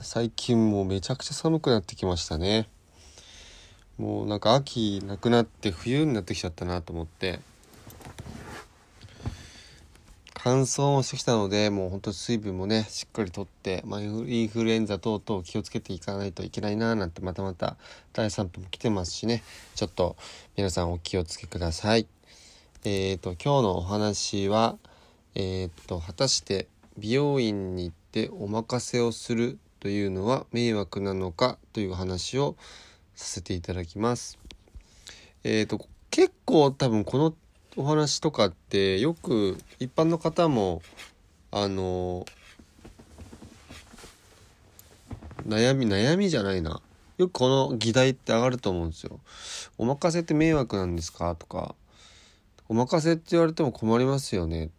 最近もうめちゃくちゃ寒くなってきましたね。もうなんか秋なくなって冬になってきちゃったなと思って。乾燥もしてきたので、もうほんと水分もね、しっかりとって、まあ、インフルエンザ等々気をつけていかないといけないななんてまたまた第3波も来てますしね、ちょっと皆さんお気をつけください。えっ、と、今日のお話は、えーっと果たして美容院に行ってお任せをするというのは迷惑なのかという話をさせていただきます。えーっと結構多分このお話とかってよく一般の方もあの悩み悩みじゃないなよくこの議題って上がると思うんですよ。お任せって迷惑なんですかとかお任せって言われても困りますよね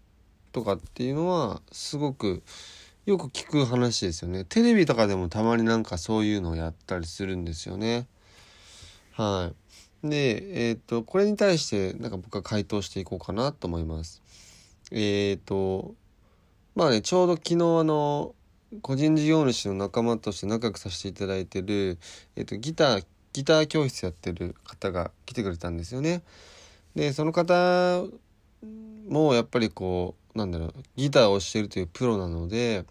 とかっていうのはすごくよく聞く話ですよね。テレビとかでもたまになんかそういうのをやったりするんですよね。はい。で、えっ、と、これに対してなんか僕は回答していこうかなと思います。えっ、と、まあね、ちょうど昨日あの、個人事業主の仲間として仲良くさせていただいてる、えっ、と、ギター、ギター教室やってる方が来てくれたんですよね。で、その方もやっぱりこうなんだろうギターをしてるというプロなので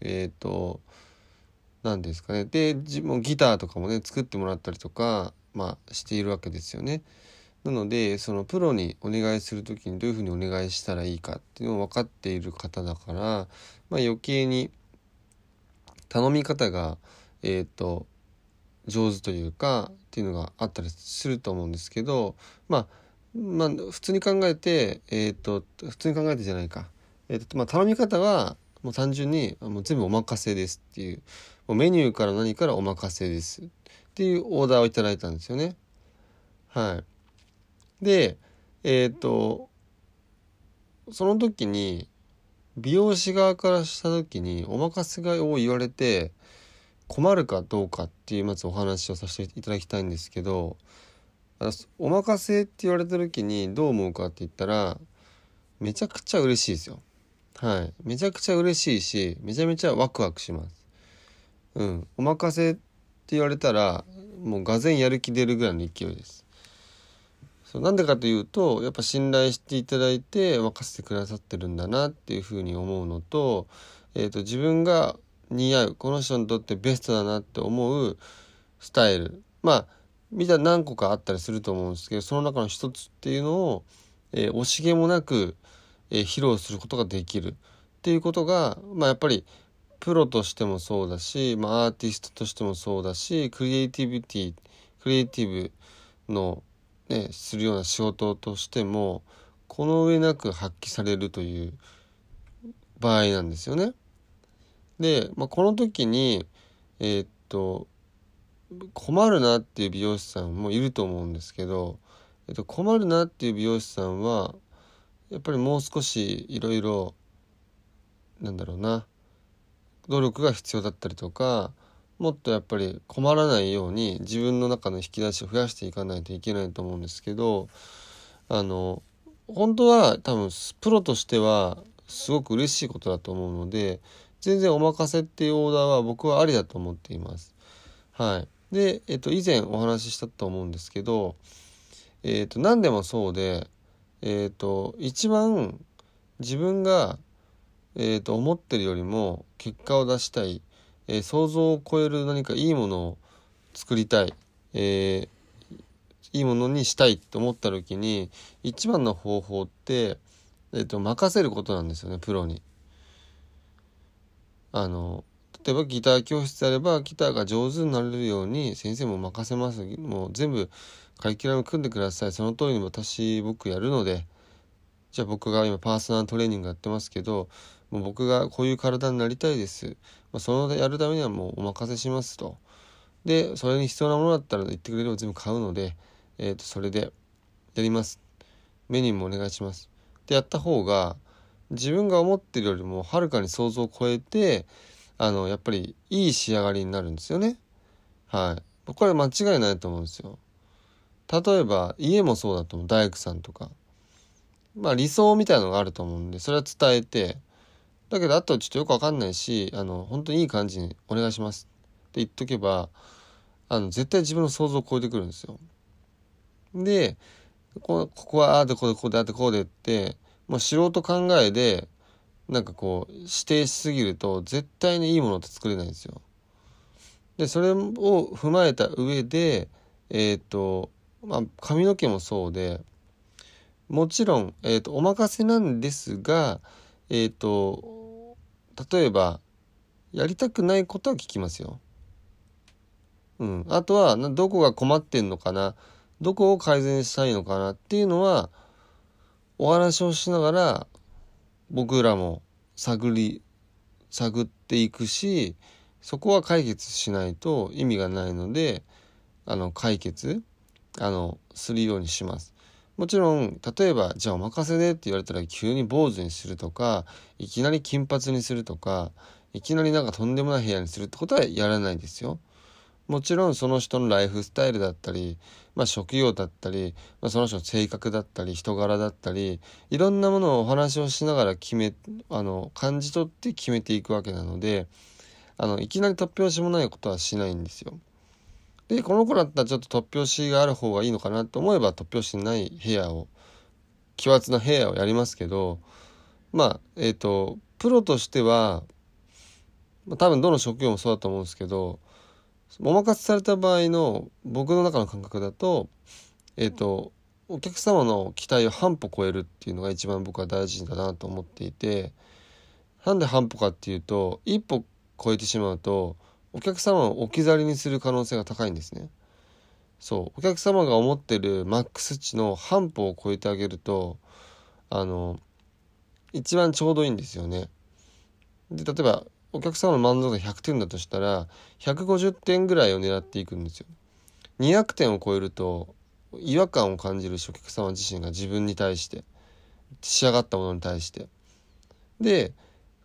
えっ、と何ですかねで自分ギターとかもね作ってもらったりとかまあしているわけですよね。なのでそのプロにお願いする時にどういうふうにお願いしたらいいかっていうのを分かっている方だから、まあ、余計に頼み方がえっ、と上手というかっていうのがあったりすると思うんですけどまあまあ、普通に考えて、えっ、と、普通に考えてじゃないか。えっ、と、まあ、頼み方は、もう単純に、もう全部お任せですっていう、もうメニューから何からお任せですっていうオーダーをいただいたんですよね。はい。で、えっ、と、その時に、美容師側からした時に、お任せがを言われて、困るかどうかっていうまずお話をさせていただきたいんですけど、お任せって言われた時にどう思うかって言ったらめちゃくちゃ嬉しいですよ。はい。めちゃくちゃ嬉しいしめちゃめちゃワクワクします。うん。お任せって言われたらもうがぜんやる気出るぐらいの勢いです。そうなんでかというとやっぱ信頼していただいて任せてくださってるんだなっていうふうに思うのと,、えー、と自分が似合うこの人にとってベストだなって思うスタイル。まあみたいな何個かあったりすると思うんですけどその中の一つっていうのを、えー惜しげもなく、えー披露することができるっていうことが、まあ、やっぱりプロとしてもそうだし、まあ、アーティストとしてもそうだしクリエイティビティクリエイティブの、ね、するような仕事としてもこの上なく発揮されるという場合なんですよね。で、まあ、この時にえーっと困るなっていう美容師さんもいると思うんですけど、えっと、困るなっていう美容師さんはやっぱりもう少しいろいろなんだろうな努力が必要だったりとかもっとやっぱり困らないように自分の中の引き出しを増やしていかないといけないと思うんですけどあの本当は多分プロとしてはすごく嬉しいことだと思うので全然お任せっていうオーダーは僕はありだと思っています。はい、で、えっと、以前お話ししたと思うんですけど、えっと、何でもそうで、えっと、一番自分が、えっと、思ってるよりも結果を出したい、えー想像を超える何かいいものを作りたい、えーいいものにしたいって思った時に一番の方法って、えっと、任せることなんですよねプロに。あの例えばギター教室であればギターが上手になれるように先生も任せますもう全部カリキュラム組んでください。その通りに私僕やるので。じゃあ僕が今パーソナルトレーニングやってますけどもう僕がこういう体になりたいです、まあ、そのやるためにはもうお任せしますと。でそれに必要なものだったら言ってくれれば全部買うので、えー、とそれでやります。メニューもお願いします。ってやった方が自分が思ってるよりもはるかに想像を超えてあのやっぱりいい仕上がりになるんですよね。はい。これ間違いないと思うんですよ。例えば家もそうだと思う。大工さんとか。まあ理想みたいなのがあると思うんでそれは伝えて。だけどあとちょっとよくわかんないしあの本当にいい感じにお願いします。って言っとけばあの絶対自分の想像を超えてくるんですよ。でこここはああでこうでこうであってこうでってもう素人考えでなんかこう指定しすぎると絶対にいいものって作れないんですよ。でそれを踏まえた上でえっ、ー、とまあ髪の毛もそうでもちろん、えーと、お任せなんですがえっ、ー、と例えばやりたくないことは聞きますよ。うん、あとはどこが困ってんのかなどこを改善したいのかなっていうのはお話をしながら僕らも探り探っていくしそこは解決しないと意味がないのであの解決あのするようにします。もちろん例えばじゃあお任せでって言われたら急に坊主にするとかいきなり金髪にするとかいきなりなんかとんでもない部屋にするってことはやらないですよ。もちろんその人のライフスタイルだったり、まあ、職業だったり、まあ、その人の性格だったり人柄だったりいろんなものをお話をしながら決めあの感じ取って決めていくわけなのであのいきなり突拍子もないことはしないんですよ。でこの子だったらちょっと突拍子がある方がいいのかなと思えば突拍子ない部屋を奇抜な部屋をやりますけどまあえっ、ー、とプロとしてはまあ多分どの職業もそうだと思うんですけどお任せされた場合の僕の中の感覚だとえっ、ー、とお客様の期待を半歩超えるっていうのが一番僕は大事だなと思っていてなんで半歩かっていうと一歩超えてしまうとお客様を置き去りにする可能性が高いんですね。そうお客様が思ってるマックス値の半歩を超えてあげるとあの一番ちょうどいいんですよね。で例えばお客様の満足度100点だとしたら150点ぐらいを狙っていくんですよ。200点を超えると違和感を感じるしお客様自身が自分に対して仕上がったものに対して。で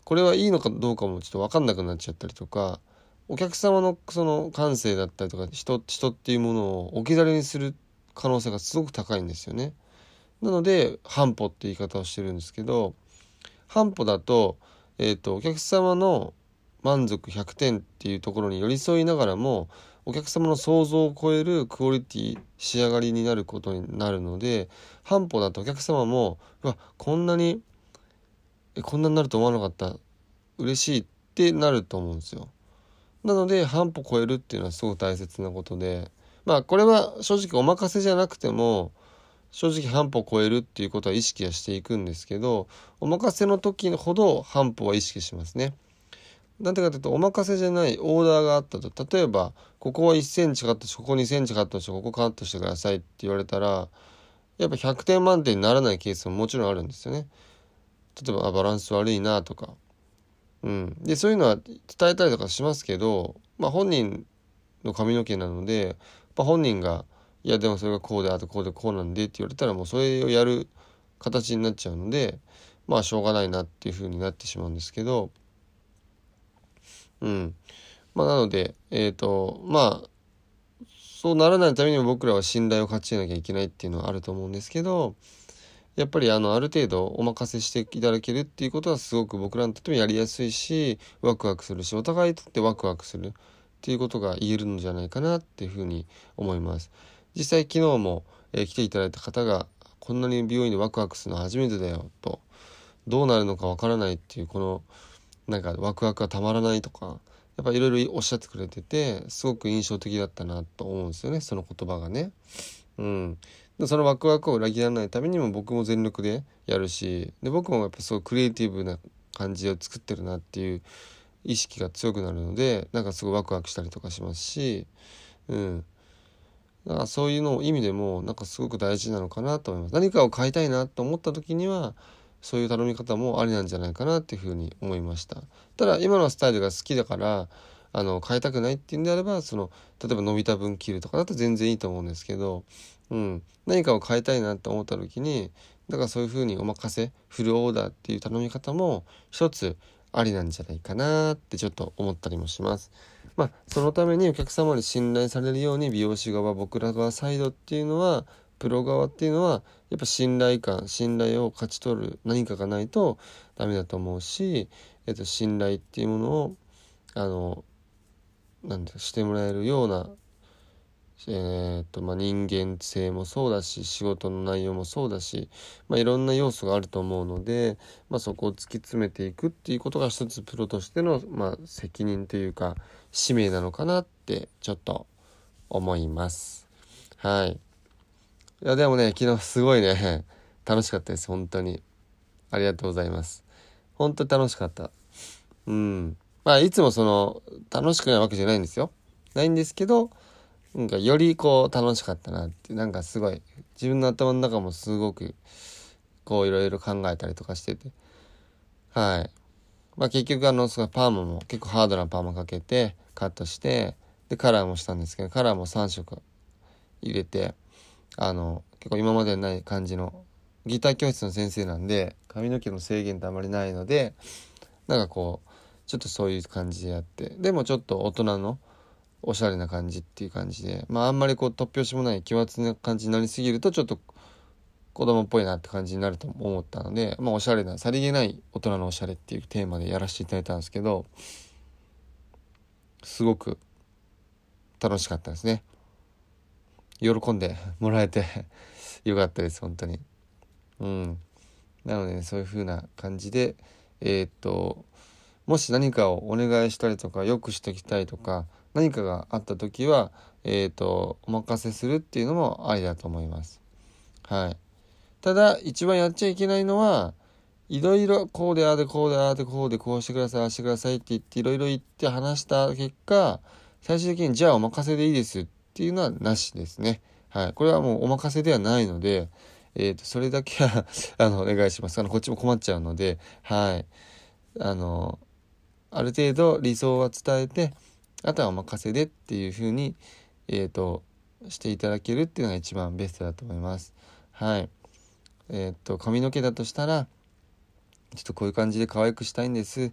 これはいいのかどうかもちょっと分かんなくなっちゃったりとかお客様のその感性だったりとか人人っていうものを置き去りにする可能性がすごく高いんですよね。なので半歩って言い方をしてるんですけど半歩だと,、えーとお客様の満足100点っていうところに寄り添いながらもお客様の想像を超えるクオリティ仕上がりになることになるので半歩だとお客様もうわこんなにこんなになると思わなかった嬉しいってなると思うんですよ。なので半歩超えるっていうのはすごく大切なことでまあこれは正直お任せじゃなくても正直半歩超えるっていうことは意識はしていくんですけどお任せの時ほど半歩は意識しますね。なんでかというとお任せじゃないオーダーがあったと例えばここは1センチカットしここ2センチカットしてここカットしてくださいって言われたらやっぱ100点満点にならないケースももちろんあるんですよね。例えばあバランス悪いなとか。うん、でそういうのは伝えたりとかしますけど、まあ、本人の髪の毛なので、まあ、本人が「いやでもそれがこうであとこうでこうなんで」って言われたらもうそれをやる形になっちゃうのでまあしょうがないなっていうふうになってしまうんですけど。うん。まあ、なので、えっ、ー、と、まあ、そうならないためにも僕らは信頼を勝ち得なきゃいけないっていうのはあると思うんですけど、やっぱりあの、ある程度お任せしていただけるっていうことはすごく僕らにとってもやりやすいし、ワクワクするし、お互いにとってワクワクするっていうことが言えるんじゃないかなっていうふうに思います。実際昨日も、えー、来ていただいた方が、こんなに美容院でワクワクするの初めてだよと、どうなるのかわからないっていうこのなんかワクワクがたまらないとかやっぱいろいろおっしゃってくれててすごく印象的だったなと思うんですよねその言葉がね。うん、そのワクワクを裏切らないためにも僕も全力でやるしで僕もやっぱすごいクリエイティブな感じを作ってるなっていう意識が強くなるのでなんかすごいワクワクしたりとかしますし、うん、だからそういうの意味でもなんかすごく大事なのかなと思います。何かを買いたいなと思った時にはそういう頼み方もありなんじゃないかなっていうふうに思いましたただ今のスタイルが好きだからあの変えたくないっていうんであればその例えば伸びた分切るとかだと全然いいと思うんですけど、うん、何かを変えたいなって思った時にだからそういうふうにお任せフルオーダーっていう頼み方も一つありなんじゃないかなってちょっと思ったりもします。まあ、そのためにお客様に信頼されるように美容師側僕ら側サイドっていうのはプロ側っていうのはやっぱ信頼感信頼を勝ち取る何かがないとダメだと思うし、えっと、信頼っていうものをあのなんてしてもらえるようなえーとまあ、人間性もそうだし仕事の内容もそうだし、まあ、いろんな要素があると思うので、まあ、そこを突き詰めていくっていうことが一つプロとしての、まあ、責任というか使命なのかなってちょっと思います。はい。いやでもね昨日すごいね 楽しかったです本当にありがとうございます。本当に楽しかった。うん。まあいつもその楽しくないわけじゃないんですよ。ないんですけどなんかよりこう楽しかったなってなんかすごい自分の頭の中もすごくこういろいろ考えたりとかしててはいまあ結局あのすごいパーマも結構ハードなパーマかけてカットしてでカラーもしたんですけどカラーも3色入れてあの結構今までにない感じのギター教室の先生なんで髪の毛の制限ってあまりないのでなんかこうちょっとそういう感じでやってでもちょっと大人のおしゃれな感じっていう感じでまああんまりこう突拍子もない奇抜な感じになりすぎるとちょっと子供っぽいなって感じになると思ったのでまあおしゃれなさりげない大人のおしゃれっていうテーマでやらせていただいたんですけどすごく楽しかったですね。喜んでもらえて よかったです本当に。うん。なので、ね、そういう風な感じでえー、っともし何かをお願いしたりとかよくしておきたいとか何かがあった時は、えーと、お任せするっていうのもありだと思います。はい、ただ一番やっちゃいけないのはいろいろこうでああでこうでああでこうでこうしてくださいああしてくださいって言っていろいろ言って話した結果最終的にじゃあお任せでいいですってていうのはなしですね。はい、これはもうお任せではないので、えーと、それだけはあのお願いします。あのこっちも困っちゃうので、はい、あのある程度理想は伝えてあとはお任せでっていうふうに、えーと、していただけるっていうのが一番ベストだと思います。はい。えっ、と髪の毛だとしたらちょっとこういう感じで可愛くしたいんです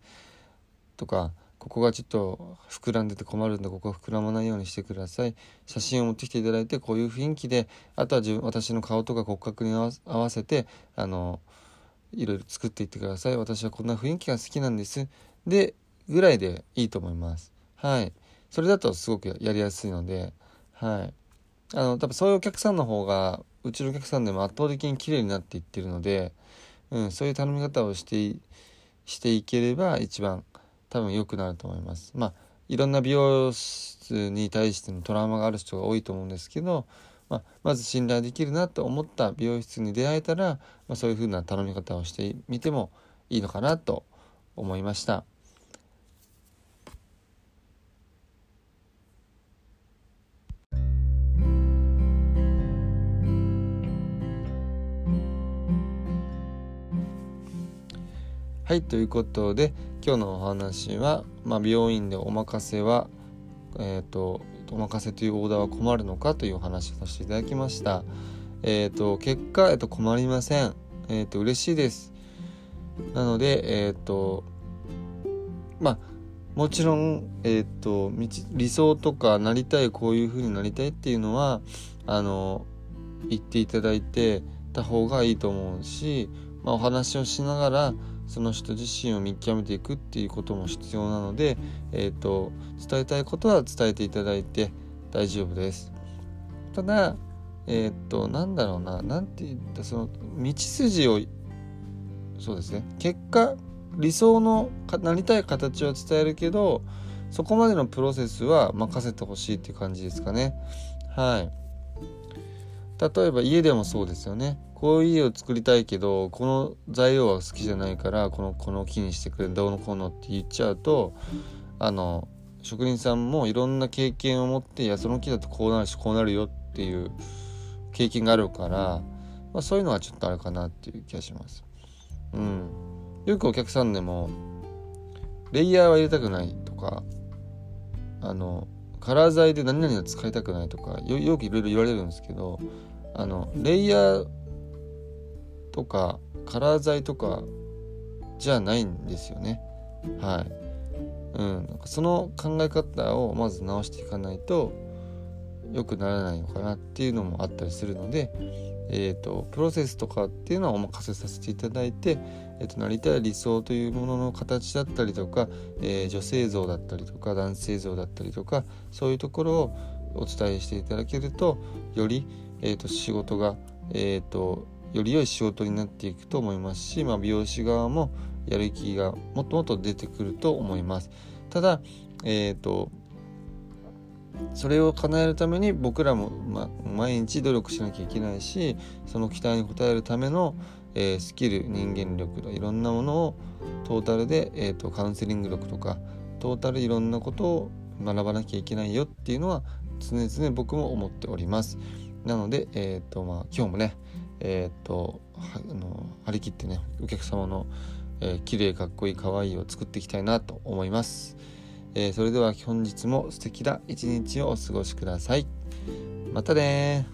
とかここがちょっと膨らんでて困るんでここ膨らまないようにしてください。写真を持ってきていただいてこういう雰囲気であとは自分私の顔とか骨格に合わせてあのいろいろ作っていってください。私はこんな雰囲気が好きなんです。でぐらいでいいと思います。はい。それだとすごくやりやすいのではい。あの多分そういうお客さんの方がうちのお客さんでも圧倒的に綺麗になっていってるので、うん、そういう頼み方をしてしていければ一番多分良くなると思います。まあいろんな美容室に対してのトラウマがある人が多いと思うんですけど、まあ、まず信頼できるなと思った美容室に出会えたら、まあ、そういう風な頼み方をしてみてもいいのかなと思いました。はいということで今日のお話は、まあ、病院でお任せは、えーと、お任せというオーダーは困るのかというお話をさせていただきました。えーと、結果、えーと、困りません。えー、と嬉しいです。なので、えっ、ー、とまあもちろん、えーと、理想とかなりたいこういう風になりたいっていうのはあの言っていただいてた方がいいと思うし、まあ、お話をしながらその人自身を見極めていくっていうことも必要なので、えーと、伝えたいことは伝えていただいて大丈夫です。ただえっ、ー、となんだろうな何て言ったその道筋をそうですね結果理想のなりたい形を伝えるけどそこまでのプロセスは任せてほしいっていう感じですかね。はい例えば家でもそうですよねこういう家を作りたいけどこの材料は好きじゃないからこのこの木にしてくれどうのこうのって言っちゃうとあの職人さんもいろんな経験を持っていやその木だとこうなるしこうなるよっていう経験があるから、まあ、そういうのはちょっとあるかなっていう気がします。うんよくお客さんでもレイヤーは入れたくないとかあのカラー剤で何々は使いたくないとかよくいろいろ言われるんですけどあのレイヤーとかカラー剤とかじゃないんですよね。はい。うん、その考え方をまず直していかないと良くならないのかなっていうのもあったりするので、えーと、プロセスとかっていうのはお任せさせていただいて、えーと、なりたい理想というものの形だったりとか、えー、女性像だったりとか男性像だったりとかそういうところをお伝えしていただけるとより、えーと、仕事が、えー、とより良い仕事になっていくと思いますし、まあ、美容師側もやる気がもっともっと出てくると思います。ただ、えっ、ー、とそれを叶えるために僕らも、ま、毎日努力しなきゃいけないしその期待に応えるための、えー、スキル人間力いろんなものをトータルで、えーと、カウンセリング力とかトータルいろんなことを学ばなきゃいけないよっていうのは常々僕も思っております。なので、えーとまあ、今日もね、えーと、あの張り切ってねお客様のえー、綺麗かっこいいかわいいを作っていきたいなと思います、えー、それでは本日も素敵な一日をお過ごしください。またね